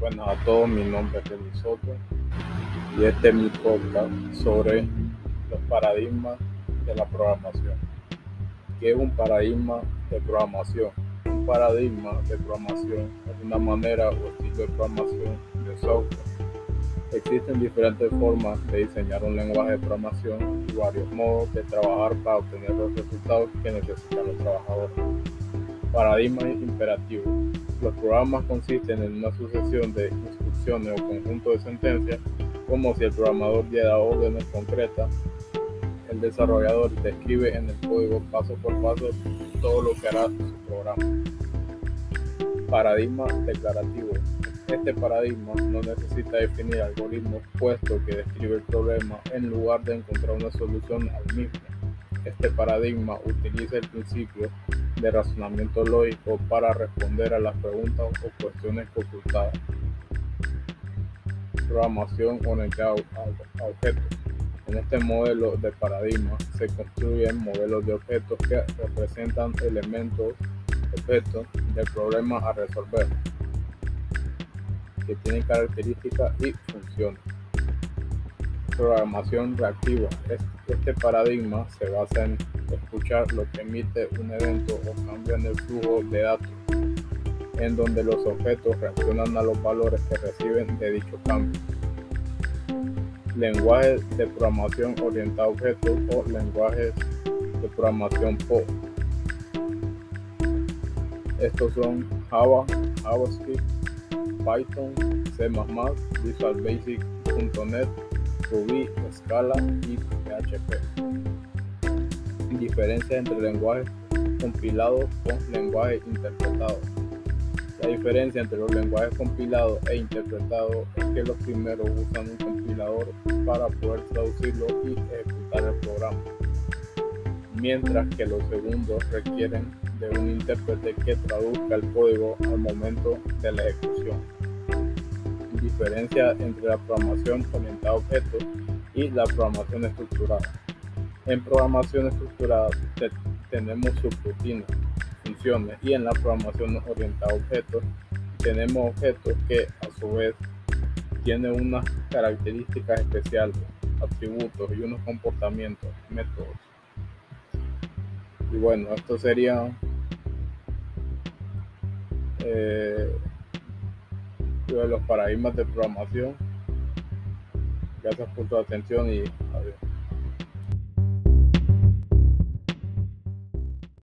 Buenas a todos, mi nombre es Remy Soto y este es mi podcast sobre los paradigmas de la programación. ¿Qué es un paradigma de programación? Un paradigma de programación es una manera o estilo de programación de software. Existen diferentes formas de diseñar un lenguaje de programación y varios modos de trabajar para obtener los resultados que necesitan los trabajadores. Paradigma imperativo los programas consisten en una sucesión de instrucciones o conjunto de sentencias, como si el programador diera órdenes concretas. El desarrollador describe en el código paso por paso todo lo que hará su programa. Paradigma declarativo. Este paradigma no necesita definir algoritmos puesto que describe el problema en lugar de encontrar una solución al mismo. Este paradigma utiliza el principio de razonamiento lógico para responder a las preguntas o cuestiones consultadas. Programación orientada a objetos. En este modelo de paradigma se construyen modelos de objetos que representan elementos, objetos del problema a resolver, que tienen características y funciones. Programación reactiva. Este paradigma se basa en escuchar lo que emite un evento o cambio en el flujo de datos, en donde los objetos reaccionan a los valores que reciben de dicho cambio. Lenguajes de programación orientado a objetos o lenguajes de programación PO. Estos son Java, JavaScript, Python, C++, Visual Basic.net, Ruby, Scala y PHP diferencia entre lenguajes compilados con lenguajes interpretados. La diferencia entre los lenguajes compilados e interpretados es que los primeros usan un compilador para poder traducirlo y ejecutar el programa, mientras que los segundos requieren de un intérprete que traduzca el código al momento de la ejecución. Diferencia entre la programación orientada a objetos y la programación estructurada. En programación estructurada tenemos subrutinas, funciones y en la programación orientada a objetos tenemos objetos que a su vez tienen unas características especiales, atributos y unos comportamientos, métodos. Y bueno, esto sería eh, los paradigmas de programación. Gracias por tu atención y adiós.